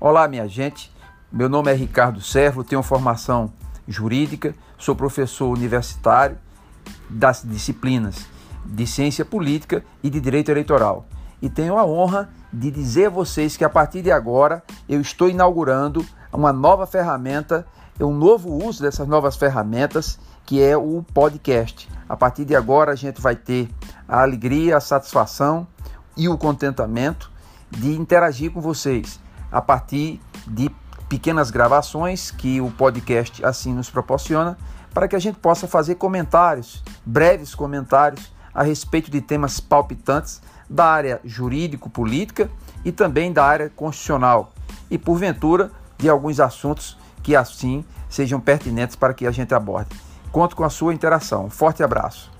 Olá, minha gente. Meu nome é Ricardo Servo, tenho formação jurídica, sou professor universitário das disciplinas de ciência política e de direito eleitoral. E tenho a honra de dizer a vocês que a partir de agora eu estou inaugurando uma nova ferramenta, um novo uso dessas novas ferramentas, que é o podcast. A partir de agora a gente vai ter a alegria, a satisfação e o contentamento de interagir com vocês a partir de pequenas gravações que o podcast assim nos proporciona, para que a gente possa fazer comentários, breves comentários a respeito de temas palpitantes da área jurídico-política e também da área constitucional e, porventura, de alguns assuntos que assim sejam pertinentes para que a gente aborde. Conto com a sua interação. Forte abraço.